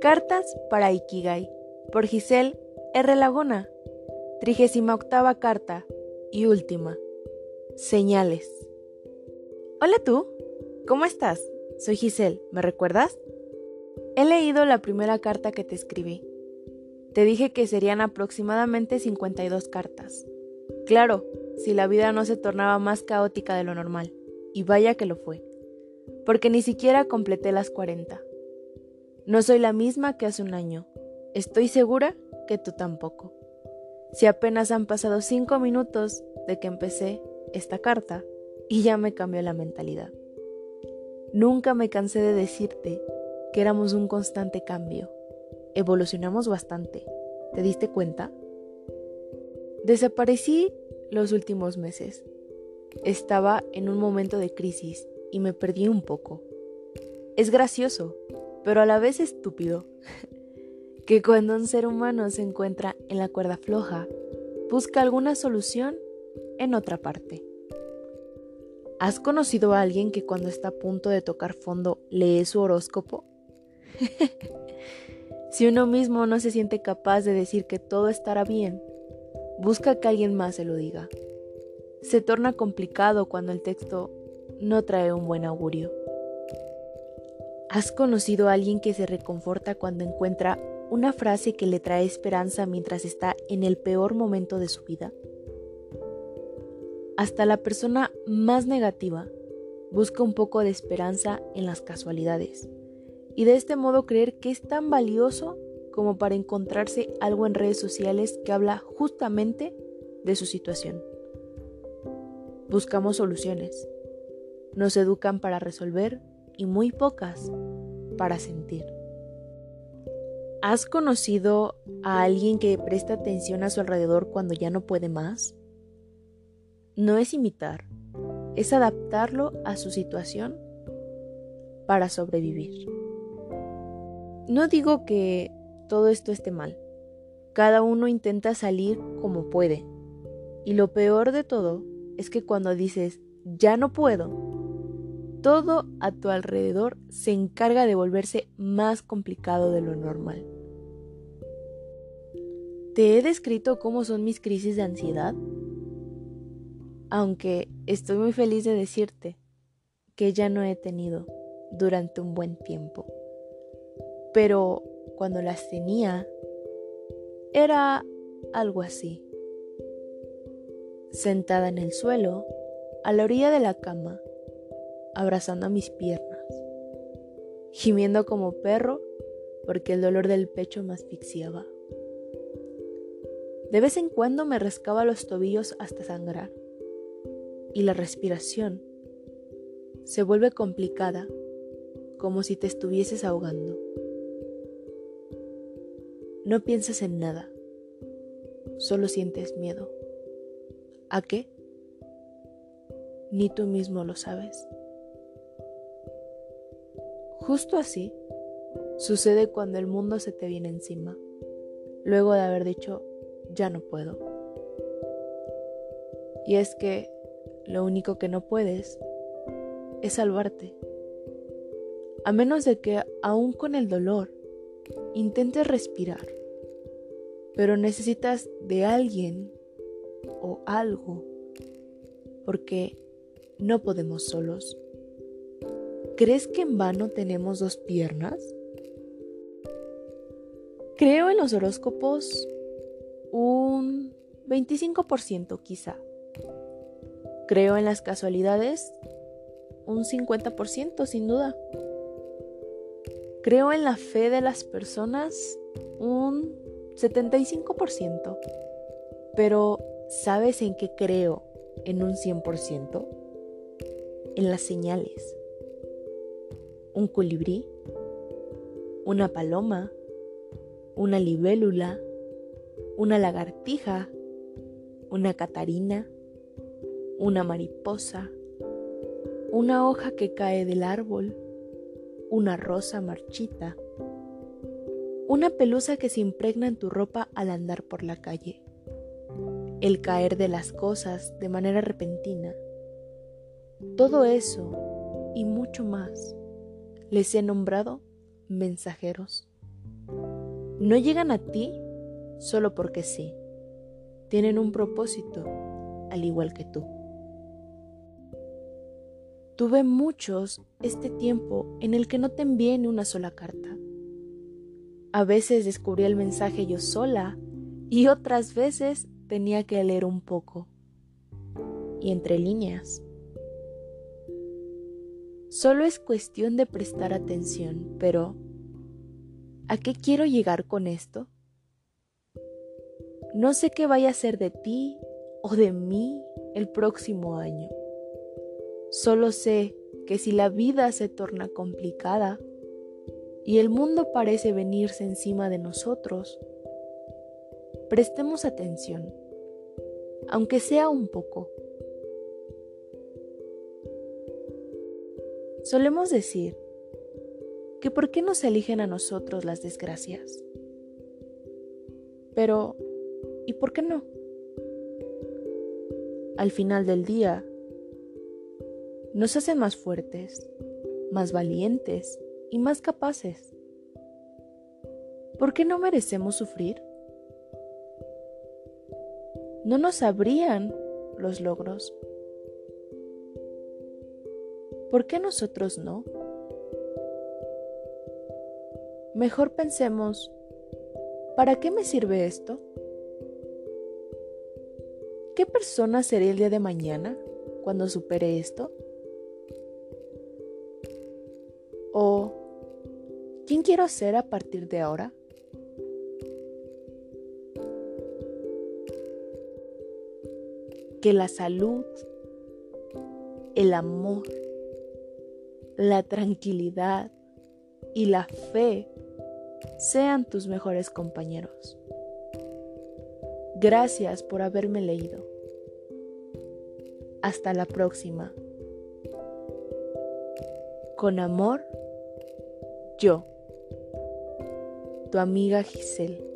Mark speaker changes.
Speaker 1: Cartas para Ikigai por Giselle R. Laguna. Trigésima octava carta y última. Señales. Hola tú, ¿cómo estás? Soy Giselle, ¿me recuerdas? He leído la primera carta que te escribí. Te dije que serían aproximadamente 52 cartas. Claro, si la vida no se tornaba más caótica de lo normal. Y vaya que lo fue. Porque ni siquiera completé las 40. No soy la misma que hace un año. Estoy segura que tú tampoco. Si apenas han pasado 5 minutos de que empecé esta carta y ya me cambió la mentalidad. Nunca me cansé de decirte que éramos un constante cambio. Evolucionamos bastante. ¿Te diste cuenta? Desaparecí los últimos meses. Estaba en un momento de crisis y me perdí un poco. Es gracioso, pero a la vez estúpido, que cuando un ser humano se encuentra en la cuerda floja, busca alguna solución en otra parte. ¿Has conocido a alguien que cuando está a punto de tocar fondo lee su horóscopo? si uno mismo no se siente capaz de decir que todo estará bien, busca que alguien más se lo diga. Se torna complicado cuando el texto no trae un buen augurio. ¿Has conocido a alguien que se reconforta cuando encuentra una frase que le trae esperanza mientras está en el peor momento de su vida? Hasta la persona más negativa busca un poco de esperanza en las casualidades y de este modo creer que es tan valioso como para encontrarse algo en redes sociales que habla justamente de su situación. Buscamos soluciones. Nos educan para resolver y muy pocas para sentir. ¿Has conocido a alguien que presta atención a su alrededor cuando ya no puede más? No es imitar, es adaptarlo a su situación para sobrevivir. No digo que todo esto esté mal. Cada uno intenta salir como puede. Y lo peor de todo es que cuando dices, ya no puedo, todo a tu alrededor se encarga de volverse más complicado de lo normal. ¿Te he descrito cómo son mis crisis de ansiedad? Aunque estoy muy feliz de decirte que ya no he tenido durante un buen tiempo. Pero cuando las tenía, era algo así. Sentada en el suelo, a la orilla de la cama, abrazando mis piernas, gimiendo como perro porque el dolor del pecho me asfixiaba. De vez en cuando me rascaba los tobillos hasta sangrar y la respiración se vuelve complicada como si te estuvieses ahogando. No piensas en nada, solo sientes miedo. ¿A qué? Ni tú mismo lo sabes. Justo así sucede cuando el mundo se te viene encima, luego de haber dicho, ya no puedo. Y es que lo único que no puedes es salvarte. A menos de que, aún con el dolor, intentes respirar. Pero necesitas de alguien o algo, porque no podemos solos. ¿Crees que en vano tenemos dos piernas? Creo en los horóscopos un 25% quizá. Creo en las casualidades un 50% sin duda. Creo en la fe de las personas un 75%. Pero ¿sabes en qué creo en un 100%? En las señales un colibrí, una paloma, una libélula, una lagartija, una catarina, una mariposa, una hoja que cae del árbol, una rosa marchita, una pelusa que se impregna en tu ropa al andar por la calle, el caer de las cosas de manera repentina. Todo eso y mucho más les he nombrado mensajeros. no llegan a ti solo porque sí. Tienen un propósito, al igual que tú. Tuve muchos este tiempo en el que no te envié ni una sola carta. A veces descubrí el mensaje yo sola y otras veces tenía que leer un poco. Y entre líneas. Solo es cuestión de prestar atención, pero ¿a qué quiero llegar con esto? No sé qué vaya a ser de ti o de mí el próximo año. Solo sé que si la vida se torna complicada y el mundo parece venirse encima de nosotros, prestemos atención, aunque sea un poco. Solemos decir que por qué nos eligen a nosotros las desgracias. Pero, ¿y por qué no? Al final del día, nos hacen más fuertes, más valientes y más capaces. ¿Por qué no merecemos sufrir? No nos sabrían los logros. ¿Por qué nosotros no? Mejor pensemos, ¿para qué me sirve esto? ¿Qué persona seré el día de mañana cuando supere esto? ¿O quién quiero ser a partir de ahora? Que la salud, el amor, la tranquilidad y la fe sean tus mejores compañeros. Gracias por haberme leído. Hasta la próxima. Con amor, yo, tu amiga Giselle.